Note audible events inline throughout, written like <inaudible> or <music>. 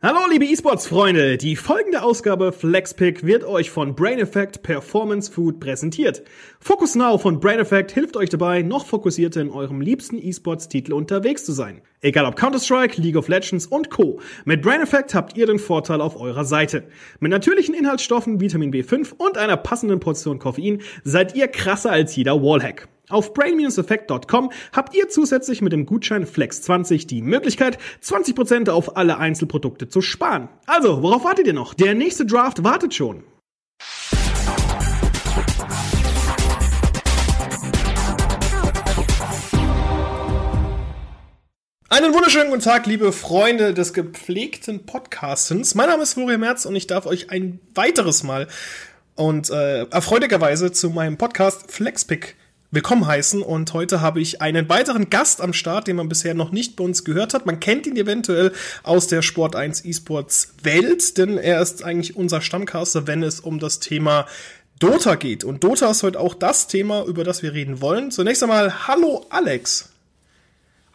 Hallo liebe E-Sports-Freunde, die folgende Ausgabe FlexPick wird euch von Brain Effect Performance Food präsentiert. Focus Now von Brain Effect hilft euch dabei, noch fokussierter in eurem liebsten E-Sports-Titel unterwegs zu sein. Egal ob Counter-Strike, League of Legends und Co. Mit Brain Effect habt ihr den Vorteil auf eurer Seite. Mit natürlichen Inhaltsstoffen, Vitamin B5 und einer passenden Portion Koffein seid ihr krasser als jeder Wallhack. Auf brain-effect.com habt ihr zusätzlich mit dem Gutschein FLEX20 die Möglichkeit, 20% auf alle Einzelprodukte zu sparen. Also, worauf wartet ihr noch? Der nächste Draft wartet schon. Einen wunderschönen guten Tag, liebe Freunde des gepflegten Podcastens. Mein Name ist Florian Merz und ich darf euch ein weiteres Mal und äh, erfreulicherweise zu meinem Podcast FlexPick willkommen heißen. Und heute habe ich einen weiteren Gast am Start, den man bisher noch nicht bei uns gehört hat. Man kennt ihn eventuell aus der Sport 1 eSports Welt, denn er ist eigentlich unser Stammcaster, wenn es um das Thema Dota geht. Und Dota ist heute auch das Thema, über das wir reden wollen. Zunächst einmal, hallo Alex.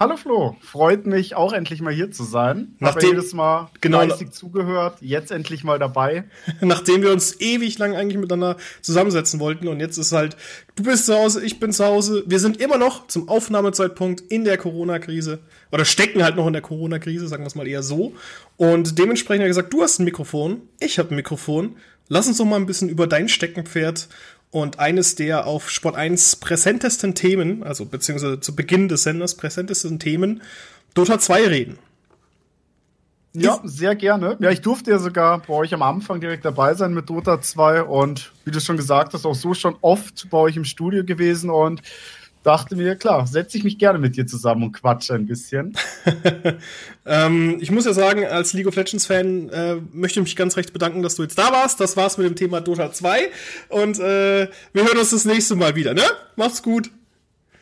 Hallo Flo, freut mich auch endlich mal hier zu sein. Nachdem Habe jedes Mal genau, fleißig zugehört, jetzt endlich mal dabei. <laughs> Nachdem wir uns ewig lang eigentlich miteinander zusammensetzen wollten und jetzt ist halt, du bist zu Hause, ich bin zu Hause. Wir sind immer noch zum Aufnahmezeitpunkt in der Corona-Krise oder stecken halt noch in der Corona-Krise, sagen wir es mal eher so. Und dementsprechend hat er gesagt, du hast ein Mikrofon, ich habe ein Mikrofon. Lass uns doch mal ein bisschen über dein Steckenpferd und eines der auf Sport 1 präsentesten Themen, also beziehungsweise zu Beginn des Senders präsentesten Themen, Dota 2 reden. Ja, sehr gerne. Ja, ich durfte ja sogar bei euch am Anfang direkt dabei sein mit Dota 2 und wie du schon gesagt hast, auch so schon oft bei euch im Studio gewesen und dachte mir, klar, setze ich mich gerne mit dir zusammen und quatsche ein bisschen. <laughs> ähm, ich muss ja sagen, als League of Legends Fan äh, möchte ich mich ganz recht bedanken, dass du jetzt da warst. Das war's mit dem Thema Dota 2 und äh, wir hören uns das nächste Mal wieder, ne? Mach's gut.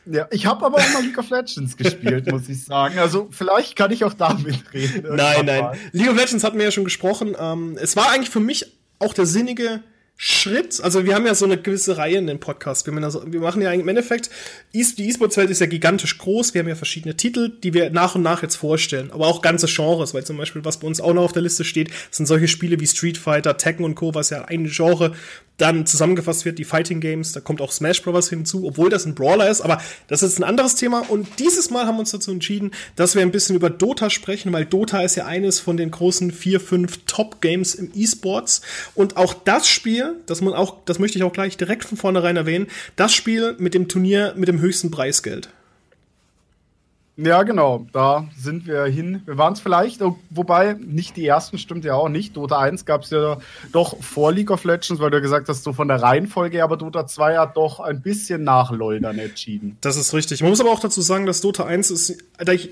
Ja, ich habe aber auch mal League of Legends gespielt, muss ich sagen. Also vielleicht kann ich auch damit reden. Nein, nein. Mal. League of Legends hatten wir ja schon gesprochen. Ähm, es war eigentlich für mich auch der sinnige Schritt, also wir haben ja so eine gewisse Reihe in den Podcast. Wir, wir machen ja im Endeffekt, die E-Sports-Welt ist ja gigantisch groß. Wir haben ja verschiedene Titel, die wir nach und nach jetzt vorstellen. Aber auch ganze Genres, weil zum Beispiel, was bei uns auch noch auf der Liste steht, sind solche Spiele wie Street Fighter, Tekken und Co., was ja ein Genre dann zusammengefasst wird, die Fighting Games. Da kommt auch Smash Bros. hinzu, obwohl das ein Brawler ist. Aber das ist ein anderes Thema. Und dieses Mal haben wir uns dazu entschieden, dass wir ein bisschen über Dota sprechen, weil Dota ist ja eines von den großen vier, fünf Top-Games im E-Sports. Und auch das Spiel, das man auch, das möchte ich auch gleich direkt von vornherein erwähnen, das Spiel mit dem Turnier mit dem höchsten Preisgeld. Ja, genau, da sind wir hin. Wir waren es vielleicht, oh, wobei nicht die ersten stimmt ja auch nicht. Dota 1 gab es ja doch vor League of Legends, weil du gesagt hast, so von der Reihenfolge, aber Dota 2 hat doch ein bisschen nach Loldern entschieden. Das ist richtig. Man muss aber auch dazu sagen, dass Dota 1 ist,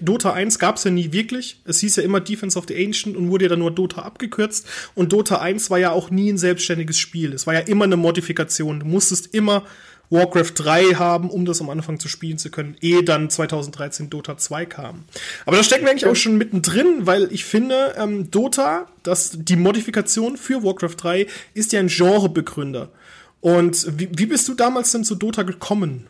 Dota 1 gab es ja nie wirklich. Es hieß ja immer Defense of the Ancient und wurde ja dann nur Dota abgekürzt. Und Dota 1 war ja auch nie ein selbstständiges Spiel. Es war ja immer eine Modifikation. Du musstest immer Warcraft 3 haben, um das am Anfang zu spielen zu können, ehe dann 2013 Dota 2 kam. Aber da stecken wir eigentlich auch schon mittendrin, weil ich finde, ähm, Dota, das, die Modifikation für Warcraft 3 ist ja ein Genrebegründer. Und wie, wie bist du damals denn zu Dota gekommen?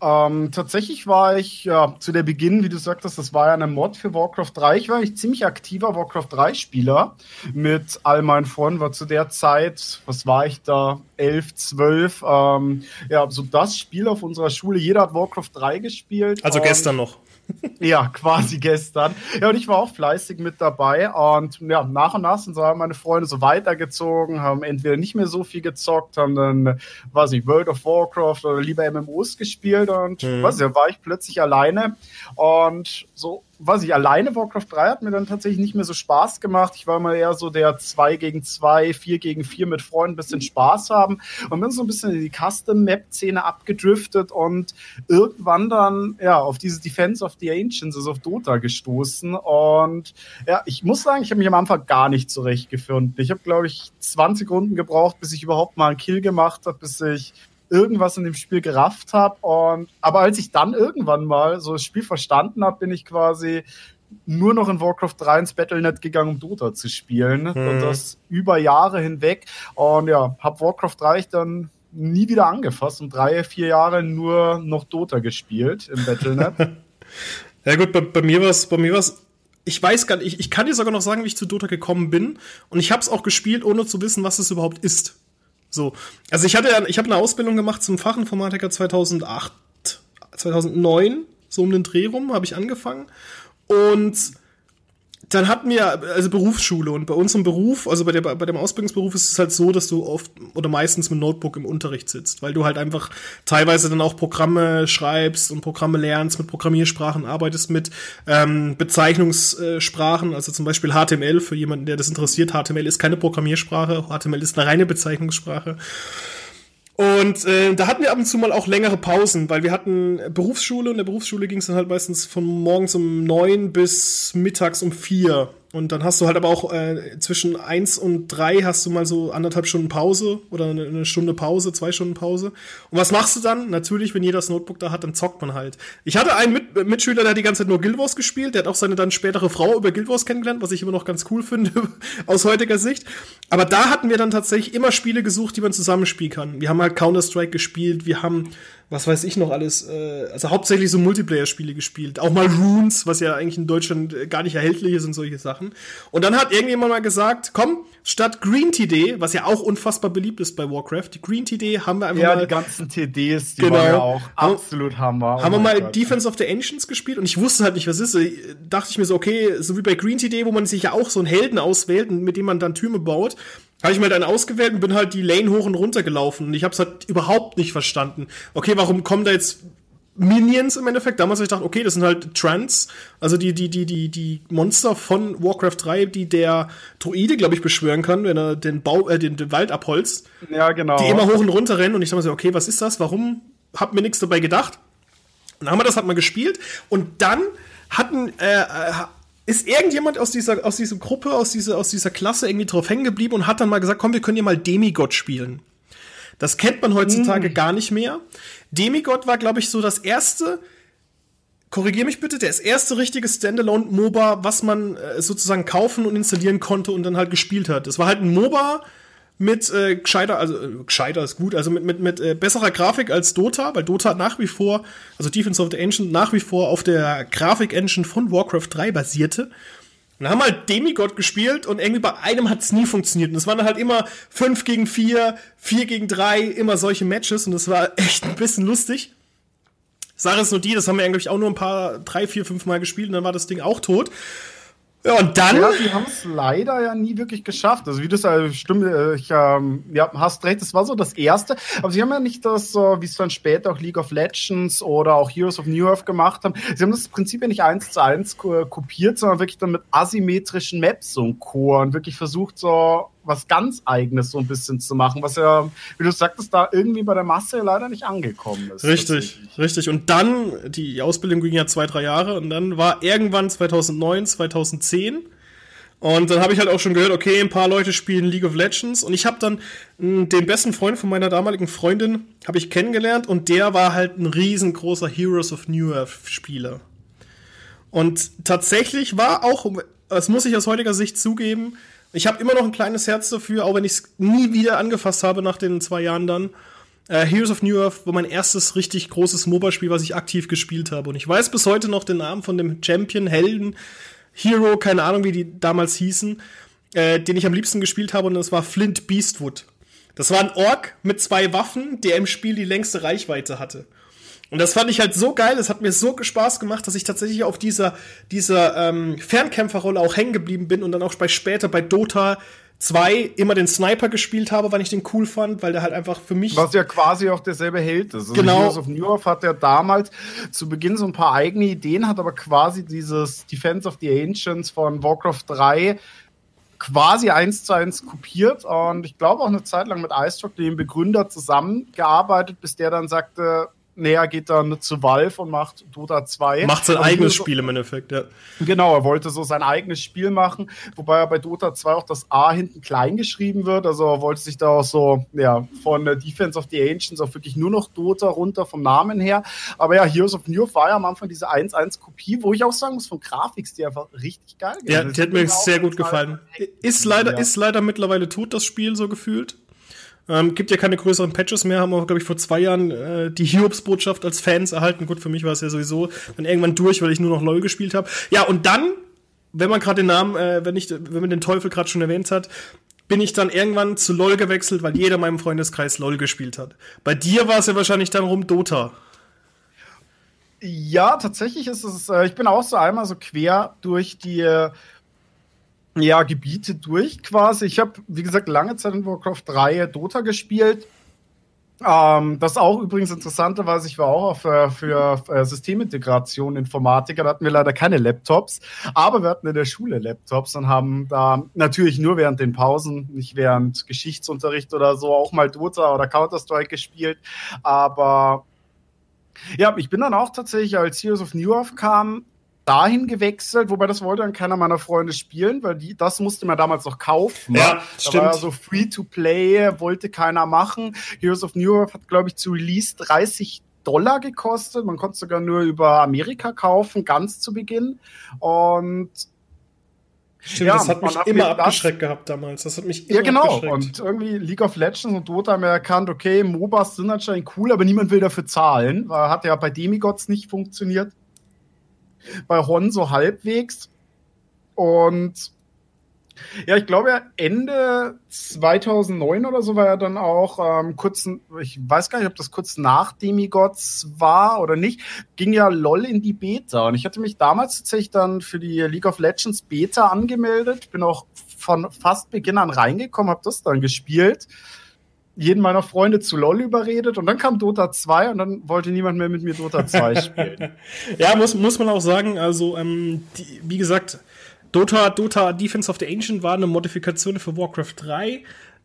Ähm, tatsächlich war ich ja zu der Beginn, wie du sagtest, das war ja eine Mod für Warcraft 3. Ich war eigentlich ziemlich aktiver Warcraft 3 Spieler mit all meinen Freunden. War zu der Zeit, was war ich da? 11, 12. Ähm, ja, so das Spiel auf unserer Schule. Jeder hat Warcraft 3 gespielt. Also gestern noch. <laughs> ja, quasi gestern. Ja, und ich war auch fleißig mit dabei. Und ja, nach und nach sind so meine Freunde so weitergezogen, haben entweder nicht mehr so viel gezockt, haben dann, weiß ich, World of Warcraft oder lieber MMOs gespielt. Und mhm. weiß ich, da war ich plötzlich alleine. Und so weiß ich, alleine Warcraft 3 hat mir dann tatsächlich nicht mehr so Spaß gemacht. Ich war mal eher so der 2 gegen 2, 4 gegen 4 mit Freunden, ein bisschen Spaß haben und bin so ein bisschen in die Custom-Map-Szene abgedriftet und irgendwann dann, ja, auf dieses Defense of the Ancients, also auf Dota gestoßen und ja, ich muss sagen, ich habe mich am Anfang gar nicht zurechtgefunden. Ich habe, glaube ich, 20 Runden gebraucht, bis ich überhaupt mal einen Kill gemacht habe, bis ich irgendwas in dem Spiel gerafft habe. Und aber als ich dann irgendwann mal so das Spiel verstanden habe, bin ich quasi nur noch in Warcraft 3 ins Battlenet gegangen, um Dota zu spielen. Mhm. Und das über Jahre hinweg. Und ja, habe Warcraft 3 dann nie wieder angefasst und drei, vier Jahre nur noch Dota gespielt im Battlenet. <laughs> ja gut, bei, bei mir war es bei mir war's ich weiß gar nicht, ich, ich kann dir sogar noch sagen, wie ich zu Dota gekommen bin. Und ich habe es auch gespielt, ohne zu wissen, was es überhaupt ist. So. Also ich hatte, ich habe eine Ausbildung gemacht zum Fachinformatiker 2008, 2009, so um den Dreh rum, habe ich angefangen. Und dann hatten wir also Berufsschule und bei unserem Beruf, also bei, der, bei dem Ausbildungsberuf ist es halt so, dass du oft oder meistens mit Notebook im Unterricht sitzt, weil du halt einfach teilweise dann auch Programme schreibst und Programme lernst, mit Programmiersprachen arbeitest, mit ähm, Bezeichnungssprachen, also zum Beispiel HTML für jemanden, der das interessiert. HTML ist keine Programmiersprache, HTML ist eine reine Bezeichnungssprache. Und äh, da hatten wir ab und zu mal auch längere Pausen, weil wir hatten Berufsschule und in der Berufsschule ging es dann halt meistens von morgens um neun bis mittags um vier. Und dann hast du halt aber auch äh, zwischen eins und drei hast du mal so anderthalb Stunden Pause oder eine Stunde Pause, zwei Stunden Pause. Und was machst du dann? Natürlich, wenn jeder das Notebook da hat, dann zockt man halt. Ich hatte einen Mit Mitschüler, der hat die ganze Zeit nur Guild Wars gespielt. Der hat auch seine dann spätere Frau über Guild Wars kennengelernt, was ich immer noch ganz cool finde <laughs> aus heutiger Sicht. Aber da hatten wir dann tatsächlich immer Spiele gesucht, die man zusammenspielen kann. Wir haben halt Counter-Strike gespielt, wir haben was weiß ich noch alles, äh, also hauptsächlich so Multiplayer-Spiele gespielt. Auch mal Runes, was ja eigentlich in Deutschland äh, gar nicht erhältlich ist und solche Sachen. Und dann hat irgendjemand mal gesagt, komm, statt Green TD, was ja auch unfassbar beliebt ist bei Warcraft, die Green TD haben wir einfach ja, mal. Ja, die ganzen TDs, die genau, waren ja auch absolut Hammer. Oh haben wir mal Gott. Defense of the Ancients gespielt und ich wusste halt nicht, was ist. dachte ich mir so, okay, so wie bei Green TD, wo man sich ja auch so einen Helden auswählt, mit dem man dann Türme baut, habe ich mal dann ausgewählt und bin halt die Lane hoch und runter gelaufen und ich habe es halt überhaupt nicht verstanden. Okay, warum kommen da jetzt Minions im Endeffekt? Damals habe ich gedacht, okay, das sind halt Trans, also die die die die die Monster von Warcraft 3, die der Druide, glaube ich, beschwören kann, wenn er den Bau äh, den, den Wald abholzt. Ja, genau. Die immer hoch und runter rennen und ich dachte mir so, okay, was ist das? Warum? Hab mir nichts dabei gedacht. Und dann haben wir das halt mal gespielt und dann hatten äh, äh ist irgendjemand aus dieser, aus dieser Gruppe, aus dieser, aus dieser Klasse irgendwie drauf hängen geblieben und hat dann mal gesagt, komm, wir können hier mal Demigod spielen. Das kennt man heutzutage mm. gar nicht mehr. Demigod war, glaube ich, so das erste, korrigier mich bitte, das erste richtige Standalone-MOBA, was man äh, sozusagen kaufen und installieren konnte und dann halt gespielt hat. Es war halt ein MOBA, mit äh, gescheiter, also äh, gescheiter ist gut, also mit, mit, mit äh, besserer Grafik als Dota, weil Dota nach wie vor, also Defense of the Ancient nach wie vor auf der Grafik-Engine von Warcraft 3 basierte. Und haben halt Demigod gespielt und irgendwie bei einem hat es nie funktioniert. Und es waren halt immer 5 gegen 4, 4 gegen 3, immer solche Matches und das war <laughs> echt ein bisschen lustig. Sache ist nur die, das haben wir eigentlich auch nur ein paar, drei, vier, fünf Mal gespielt und dann war das Ding auch tot. Ja, und dann. Ja, die haben es leider ja nie wirklich geschafft. Also, wie das äh, stimmt, äh, ich, ähm, ja, hast recht, das war so das erste. Aber sie haben ja nicht das, äh, wie es dann später auch League of Legends oder auch Heroes of New Earth gemacht haben. Sie haben das Prinzip ja nicht eins zu eins kopiert, sondern wirklich dann mit asymmetrischen Maps und Co. und wirklich versucht, so was ganz Eigenes so ein bisschen zu machen, was ja, wie du sagtest, da irgendwie bei der Masse leider nicht angekommen ist. Richtig, richtig. Und dann, die Ausbildung ging ja zwei, drei Jahre und dann war irgendwann 2009, 2010 und dann habe ich halt auch schon gehört, okay, ein paar Leute spielen League of Legends und ich habe dann mh, hm, den besten Freund von meiner damaligen Freundin habe ich kennengelernt und der war halt ein riesengroßer Heroes of New Earth Spieler. Und tatsächlich war auch, das muss ich aus heutiger Sicht zugeben, ich habe immer noch ein kleines Herz dafür, auch wenn ich es nie wieder angefasst habe nach den zwei Jahren dann. Äh, Heroes of New Earth war mein erstes richtig großes MOBA-Spiel, was ich aktiv gespielt habe. Und ich weiß bis heute noch den Namen von dem Champion, Helden, Hero, keine Ahnung, wie die damals hießen, äh, den ich am liebsten gespielt habe. Und das war Flint Beastwood. Das war ein Ork mit zwei Waffen, der im Spiel die längste Reichweite hatte. Und das fand ich halt so geil, es hat mir so Spaß gemacht, dass ich tatsächlich auf dieser, dieser ähm, Fernkämpferrolle auch hängen geblieben bin und dann auch bei später bei Dota 2 immer den Sniper gespielt habe, weil ich den cool fand, weil der halt einfach für mich. Was ja quasi auch derselbe Held ist. Also genau. Heroes of New York hat ja damals zu Beginn so ein paar eigene Ideen, hat aber quasi dieses Defense of the Ancients von Warcraft 3 quasi eins zu eins kopiert und ich glaube auch eine Zeit lang mit iStroke, dem Begründer, zusammengearbeitet, bis der dann sagte, näher geht dann zu Valve und macht Dota 2. Macht sein eigenes Spiel im Endeffekt, ja. Genau, er wollte so sein eigenes Spiel machen, wobei er bei Dota 2 auch das A hinten klein geschrieben wird. Also er wollte sich da auch so, ja, von Defense of the Ancients auf wirklich nur noch Dota runter vom Namen her. Aber ja, Heroes of New ja am Anfang diese 1-1-Kopie, wo ich auch sagen muss, von Grafiks, die einfach richtig geil Ja, die hat mir sehr gut gefallen. Ist leider, ja. ist leider mittlerweile tot, das Spiel, so gefühlt. Ähm, gibt ja keine größeren Patches mehr, haben wir, glaube ich, vor zwei Jahren äh, die Hiobs-Botschaft als Fans erhalten. Gut, für mich war es ja sowieso dann irgendwann durch, weil ich nur noch LOL gespielt habe. Ja, und dann wenn man gerade den Namen, äh, wenn ich, wenn man den Teufel gerade schon erwähnt hat, bin ich dann irgendwann zu LOL gewechselt, weil jeder in meinem Freundeskreis LOL gespielt hat. Bei dir war es ja wahrscheinlich dann rum Dota. Ja, tatsächlich ist es, äh, ich bin auch so einmal so quer durch die äh, ja, Gebiete durch quasi. Ich habe, wie gesagt, lange Zeit in Warcraft 3 Dota gespielt. Ähm, das auch übrigens interessanterweise, ich war auch auf, äh, für äh, Systemintegration Informatiker, da hatten wir leider keine Laptops, aber wir hatten in der Schule Laptops und haben da natürlich nur während den Pausen, nicht während Geschichtsunterricht oder so, auch mal Dota oder Counter-Strike gespielt, aber ja, ich bin dann auch tatsächlich, als Heroes of New York kam, dahin gewechselt, wobei das wollte dann keiner meiner Freunde spielen, weil die, das musste man damals noch kaufen. Ja, stimmt. War so Free-to-Play, wollte keiner machen. Heroes of New York hat, glaube ich, zu Release 30 Dollar gekostet. Man konnte sogar nur über Amerika kaufen, ganz zu Beginn. Und Stimmt, ja, das hat mich hat immer abgeschreckt das, gehabt damals. Das hat mich immer Ja, genau. Und irgendwie League of Legends und Dota haben ja erkannt, okay, MOBAs sind anscheinend cool, aber niemand will dafür zahlen. Hat ja bei Demigods nicht funktioniert bei Hon so halbwegs. Und ja, ich glaube, Ende 2009 oder so war er dann auch ähm, kurz, ich weiß gar nicht, ob das kurz nach Demigods war oder nicht, ging ja LOL in die Beta. Und ich hatte mich damals tatsächlich dann für die League of Legends Beta angemeldet, bin auch von fast Beginn an reingekommen, habe das dann gespielt jeden meiner Freunde zu LOL überredet und dann kam Dota 2 und dann wollte niemand mehr mit mir Dota 2 <laughs> spielen. ja, muss, muss man auch sagen, also ähm, die, wie gesagt, Dota, Dota Defense of the Ancient war eine Modifikation für Warcraft 3.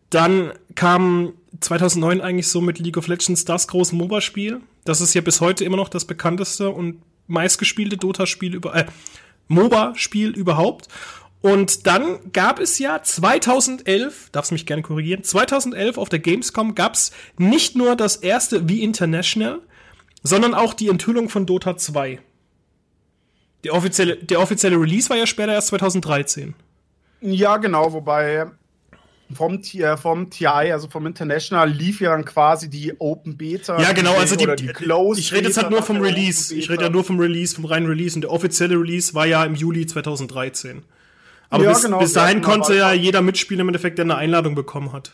Dann kam 2009 eigentlich so mit League of Legends das große MOBA-Spiel. Das ist ja bis heute immer noch das bekannteste und meistgespielte Dota-Spiel über, äh, MOBA-Spiel überhaupt. Und dann gab es ja 2011, darfst mich gerne korrigieren, 2011 auf der Gamescom gab es nicht nur das erste wie International, sondern auch die Enthüllung von Dota 2. Der offizielle, der offizielle Release war ja später erst 2013. Ja, genau, wobei vom, vom TI, also vom International, lief ja dann quasi die Open Beta. Ja, genau, also die, die Close Ich rede jetzt halt nur vom Release. Ich rede ja nur vom Release, vom reinen Release. Und der offizielle Release war ja im Juli 2013. Aber ja, bis, genau, bis dahin konnte ja jeder mitspielen im Endeffekt, der eine Einladung bekommen hat.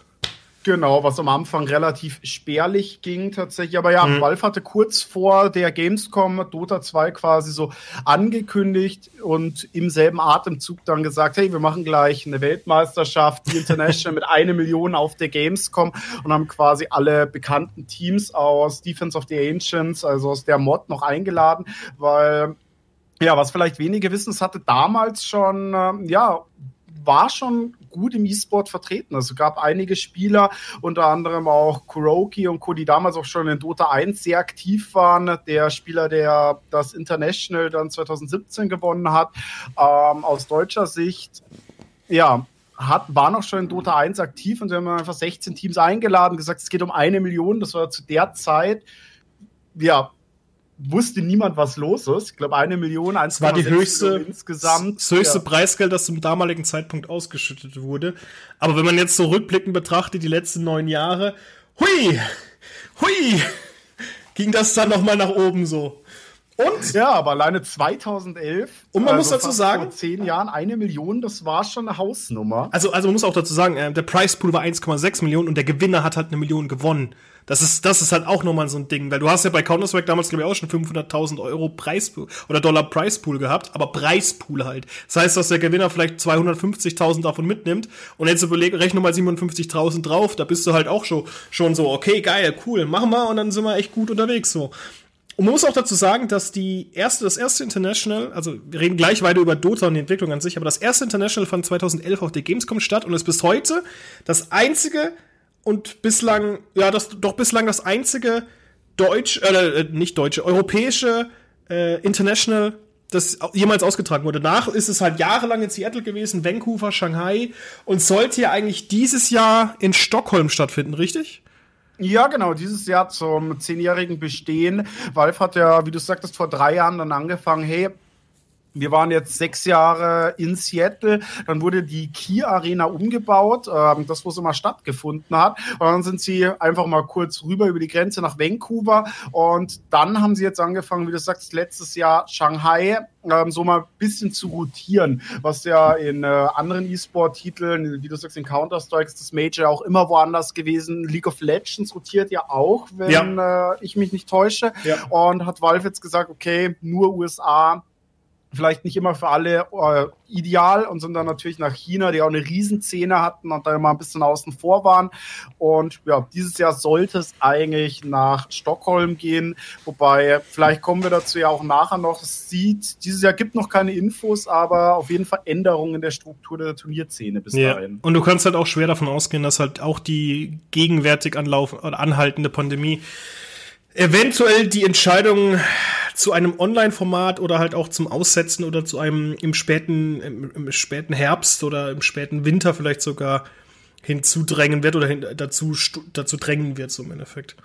Genau, was am Anfang relativ spärlich ging tatsächlich. Aber ja, mhm. Valve hatte kurz vor der Gamescom Dota 2 quasi so angekündigt und im selben Atemzug dann gesagt, hey, wir machen gleich eine Weltmeisterschaft, die International mit einer Million auf der Gamescom und haben quasi alle bekannten Teams aus Defense of the Ancients, also aus der Mod noch eingeladen, weil ja, was vielleicht wenige wissen, es hatte damals schon, äh, ja, war schon gut im E-Sport vertreten. Also gab einige Spieler, unter anderem auch Kuroki und Co., die damals auch schon in Dota 1 sehr aktiv waren. Der Spieler, der das International dann 2017 gewonnen hat, ähm, aus deutscher Sicht, ja, hat, war noch schon in Dota 1 aktiv und sie haben einfach 16 Teams eingeladen, gesagt, es geht um eine Million. Das war zu der Zeit, ja, wusste niemand, was los ist. Ich glaube, eine Million, eins war die höchste insgesamt. Das höchste ja. Preisgeld, das zum damaligen Zeitpunkt ausgeschüttet wurde. Aber wenn man jetzt so rückblickend betrachtet, die letzten neun Jahre, hui, hui, ging das dann noch mal nach oben so. Und? Ja, aber alleine 2011. Und man also muss dazu sagen. Vor zehn Jahren eine Million, das war schon eine Hausnummer. Also, also man muss auch dazu sagen, äh, der Price Pool war 1,6 Millionen und der Gewinner hat halt eine Million gewonnen. Das ist, das ist halt auch nochmal so ein Ding, weil du hast ja bei Counter-Strike damals, glaube ich, auch schon 500.000 Euro Preispool oder Dollar Preispool gehabt, aber Preispool halt. Das heißt, dass der Gewinner vielleicht 250.000 davon mitnimmt und jetzt überleg, rechne mal 57.000 drauf, da bist du halt auch schon, schon so, okay, geil, cool, machen wir und dann sind wir echt gut unterwegs so. Und man muss auch dazu sagen, dass die erste, das erste International, also wir reden gleich weiter über Dota und die Entwicklung an sich, aber das erste International fand 2011 auf der Gamescom statt und ist bis heute das einzige und bislang, ja, das doch bislang das einzige deutsch, äh, äh, nicht deutsche, europäische äh, International, das jemals ausgetragen wurde. Nach ist es halt jahrelang in Seattle gewesen, Vancouver, Shanghai und sollte ja eigentlich dieses Jahr in Stockholm stattfinden, richtig? Ja, genau, dieses Jahr zum zehnjährigen Bestehen. Valve hat ja, wie du sagtest, vor drei Jahren dann angefangen, hey, wir waren jetzt sechs Jahre in Seattle, dann wurde die Key Arena umgebaut, ähm, das, wo es immer stattgefunden hat. Und dann sind sie einfach mal kurz rüber über die Grenze nach Vancouver. Und dann haben sie jetzt angefangen, wie du sagst, letztes Jahr Shanghai ähm, so mal ein bisschen zu rotieren, was ja in äh, anderen E-Sport-Titeln, wie du sagst, in Counter-Strike ist das Major auch immer woanders gewesen. League of Legends rotiert ja auch, wenn ja. Äh, ich mich nicht täusche. Ja. Und hat Valve jetzt gesagt, okay, nur USA vielleicht nicht immer für alle äh, ideal und sind dann natürlich nach China, die auch eine Riesenszene hatten und da immer ein bisschen außen vor waren. Und ja, dieses Jahr sollte es eigentlich nach Stockholm gehen, wobei vielleicht kommen wir dazu ja auch nachher noch. Es sieht, dieses Jahr gibt noch keine Infos, aber auf jeden Fall Änderungen in der Struktur der Turnierszene bis ja. dahin. Und du kannst halt auch schwer davon ausgehen, dass halt auch die gegenwärtig anlaufen oder anhaltende Pandemie eventuell die Entscheidung zu einem Online-Format oder halt auch zum Aussetzen oder zu einem im späten, im, im späten Herbst oder im späten Winter vielleicht sogar hinzudrängen wird oder hin, dazu, dazu drängen wird, so im Endeffekt.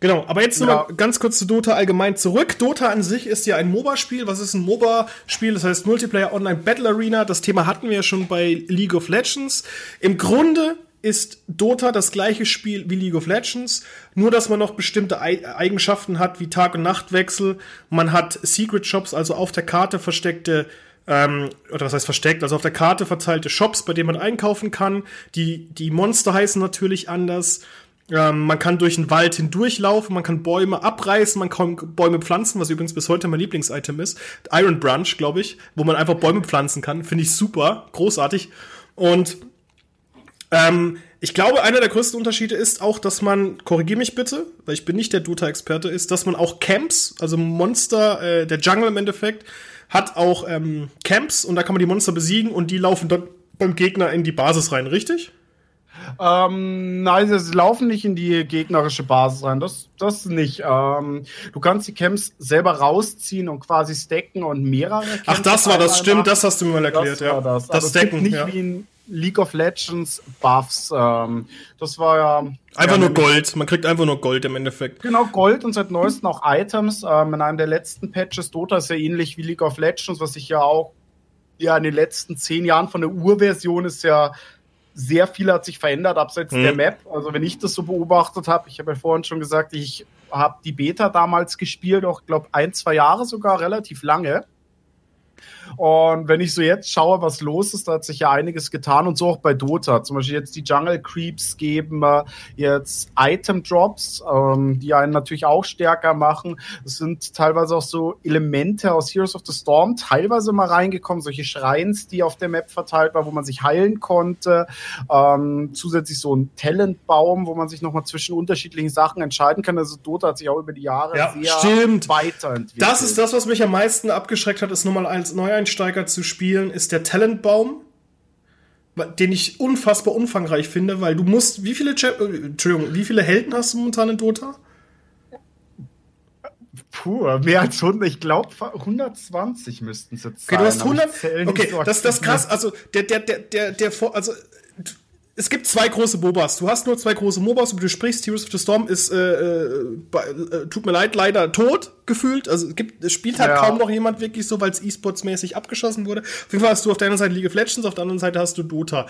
Genau, aber jetzt ja. noch mal ganz kurz zu Dota allgemein zurück. Dota an sich ist ja ein MOBA-Spiel. Was ist ein MOBA-Spiel? Das heißt Multiplayer Online Battle Arena. Das Thema hatten wir ja schon bei League of Legends. Im Grunde ist Dota das gleiche Spiel wie League of Legends, nur dass man noch bestimmte Eigenschaften hat, wie Tag- und Nachtwechsel. Man hat Secret Shops, also auf der Karte versteckte ähm, oder was heißt versteckt, also auf der Karte verteilte Shops, bei denen man einkaufen kann. Die, die Monster heißen natürlich anders. Ähm, man kann durch den Wald hindurchlaufen, man kann Bäume abreißen, man kann Bäume pflanzen, was übrigens bis heute mein Lieblingsitem ist. Iron Branch, glaube ich, wo man einfach Bäume pflanzen kann. Finde ich super, großartig. Und ähm, ich glaube, einer der größten Unterschiede ist auch, dass man, korrigier mich bitte, weil ich bin nicht der Dota-Experte, ist, dass man auch Camps, also Monster, äh, der Jungle im Endeffekt, hat auch ähm, Camps und da kann man die Monster besiegen und die laufen dann beim Gegner in die Basis rein, richtig? Ähm, nein, sie laufen nicht in die gegnerische Basis rein. Das, das nicht. Ähm, du kannst die Camps selber rausziehen und quasi stacken und mehrere Camps Ach, das war das, stimmt, das hast du mir mal erklärt, das ja. Das, das also Stacken, nicht ja. wie in League of Legends Buffs. Ähm, das war ja. Einfach nur Gold. Man kriegt einfach nur Gold im Endeffekt. Genau, Gold und seit neuestem auch Items. Ähm, in einem der letzten Patches Dota ist ja ähnlich wie League of Legends, was sich ja auch ja in den letzten zehn Jahren von der Urversion ist ja sehr viel hat sich verändert abseits mhm. der Map. Also wenn ich das so beobachtet habe, ich habe ja vorhin schon gesagt, ich habe die Beta damals gespielt, auch glaube ein, zwei Jahre sogar, relativ lange. Und wenn ich so jetzt schaue, was los ist, da hat sich ja einiges getan und so auch bei Dota. Zum Beispiel jetzt die Jungle Creeps geben äh, jetzt Item Drops, ähm, die einen natürlich auch stärker machen. Es sind teilweise auch so Elemente aus Heroes of the Storm teilweise mal reingekommen, solche Schreins, die auf der Map verteilt war, wo man sich heilen konnte. Ähm, zusätzlich so ein Talentbaum, wo man sich nochmal zwischen unterschiedlichen Sachen entscheiden kann. Also Dota hat sich auch über die Jahre ja, sehr stimmt. weiterentwickelt. Das ist das, was mich am meisten abgeschreckt hat, ist nochmal als Neueinsteiger zu spielen, ist der Talentbaum, den ich unfassbar umfangreich finde, weil du musst, wie viele, Cha äh, Entschuldigung, wie viele Helden hast du momentan in Dota? Puh, mehr als 100, ich glaube 120 müssten es jetzt sein. Okay, du hast 100, okay, das, das ist krass, also der, der, der, der, der, also es gibt zwei große MOBAs. Du hast nur zwei große MOBAs, über die du sprichst. Heroes of the Storm ist, äh, äh, äh, tut mir leid, leider tot gefühlt. Also es, gibt, es spielt halt ja. kaum noch jemand wirklich so, weil es E-Sports-mäßig abgeschossen wurde. Auf jeden Fall hast du auf der einen Seite League of Legends, auf der anderen Seite hast du Dota.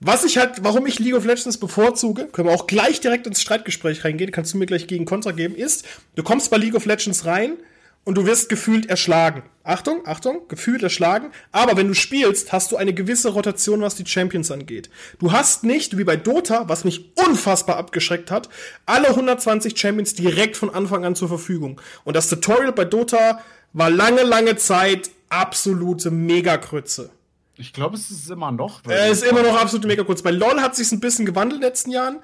Was ich halt, warum ich League of Legends bevorzuge, können wir auch gleich direkt ins Streitgespräch reingehen, kannst du mir gleich gegen Kontra geben, ist, du kommst bei League of Legends rein, und du wirst gefühlt erschlagen. Achtung, Achtung, gefühlt erschlagen. Aber wenn du spielst, hast du eine gewisse Rotation, was die Champions angeht. Du hast nicht, wie bei Dota, was mich unfassbar abgeschreckt hat, alle 120 Champions direkt von Anfang an zur Verfügung. Und das Tutorial bei Dota war lange, lange Zeit absolute Megakrütze. Ich glaube, es ist immer noch. Es ist immer noch absolute Megakrütze. Bei LoL hat sich ein bisschen gewandelt in den letzten Jahren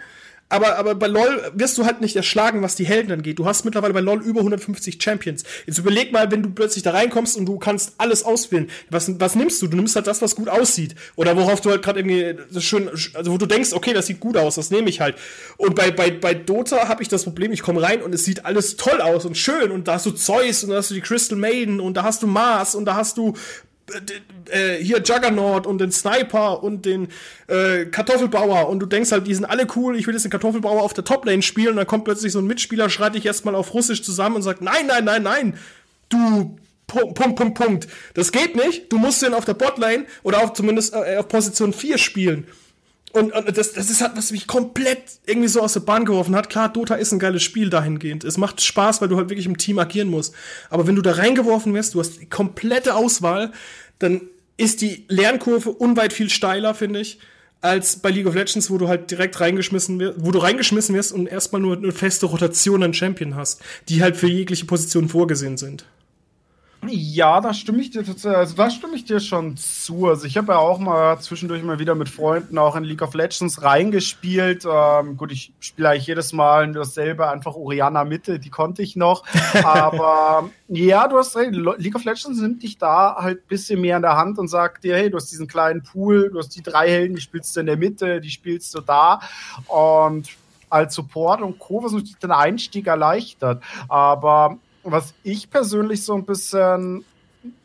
aber, aber bei LoL wirst du halt nicht erschlagen, was die Helden angeht. Du hast mittlerweile bei LoL über 150 Champions. Jetzt überleg mal, wenn du plötzlich da reinkommst und du kannst alles auswählen. Was, was nimmst du? Du nimmst halt das, was gut aussieht. Oder worauf du halt gerade irgendwie das schön, also wo du denkst, okay, das sieht gut aus, das nehme ich halt. Und bei, bei, bei Dota habe ich das Problem, ich komme rein und es sieht alles toll aus und schön. Und da hast du Zeus und da hast du die Crystal Maiden und da hast du Mars und da hast du äh, hier Juggernaut und den Sniper und den äh, Kartoffelbauer und du denkst halt, die sind alle cool, ich will jetzt den Kartoffelbauer auf der Toplane spielen und dann kommt plötzlich so ein Mitspieler, schreit dich erstmal auf Russisch zusammen und sagt, nein, nein, nein, nein, du Punkt, Punkt, Punkt, Punkt. Das geht nicht. Du musst den auf der Botlane oder auch zumindest äh, auf Position 4 spielen. Und, und das, das ist halt, was mich komplett irgendwie so aus der Bahn geworfen hat. Klar, Dota ist ein geiles Spiel dahingehend. Es macht Spaß, weil du halt wirklich im Team agieren musst. Aber wenn du da reingeworfen wirst, du hast die komplette Auswahl, dann ist die Lernkurve unweit viel steiler, finde ich, als bei League of Legends, wo du halt direkt reingeschmissen wirst, wo du reingeschmissen wirst und erstmal nur eine feste Rotation an Champion hast, die halt für jegliche Position vorgesehen sind. Ja, da stimme ich dir also da stimme ich dir schon zu. Also ich habe ja auch mal zwischendurch mal wieder mit Freunden auch in League of Legends reingespielt. Ähm, gut, ich spiele eigentlich jedes Mal dasselbe, einfach Oriana Mitte, die konnte ich noch. <laughs> Aber ja, du hast recht, League of Legends nimmt dich da halt ein bisschen mehr in der Hand und sagt dir, hey, du hast diesen kleinen Pool, du hast die drei Helden, die spielst du in der Mitte, die spielst du da. Und als Support und Co., was natürlich den Einstieg erleichtert. Aber was ich persönlich so ein bisschen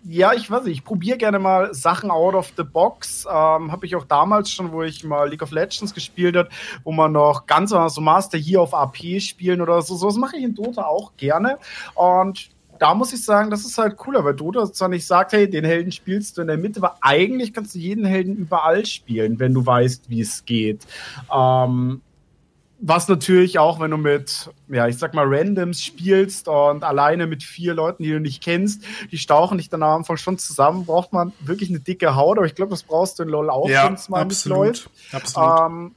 ja, ich weiß nicht, ich probiere gerne mal Sachen out of the box. Ähm, Habe ich auch damals schon, wo ich mal League of Legends gespielt hat, wo man noch ganz so Master hier auf AP spielen oder so. Sowas mache ich in Dota auch gerne. Und da muss ich sagen, das ist halt cooler, weil Dota zwar nicht sagt, hey, den Helden spielst du in der Mitte, aber eigentlich kannst du jeden Helden überall spielen, wenn du weißt, wie es geht. Ähm, was natürlich auch, wenn du mit, ja, ich sag mal, Randoms spielst und alleine mit vier Leuten, die du nicht kennst, die stauchen dich dann am Anfang schon zusammen, braucht man wirklich eine dicke Haut, aber ich glaube, das brauchst du in LoL auch, ja, wenn es mal absolut, läuft. Absolut. Ähm,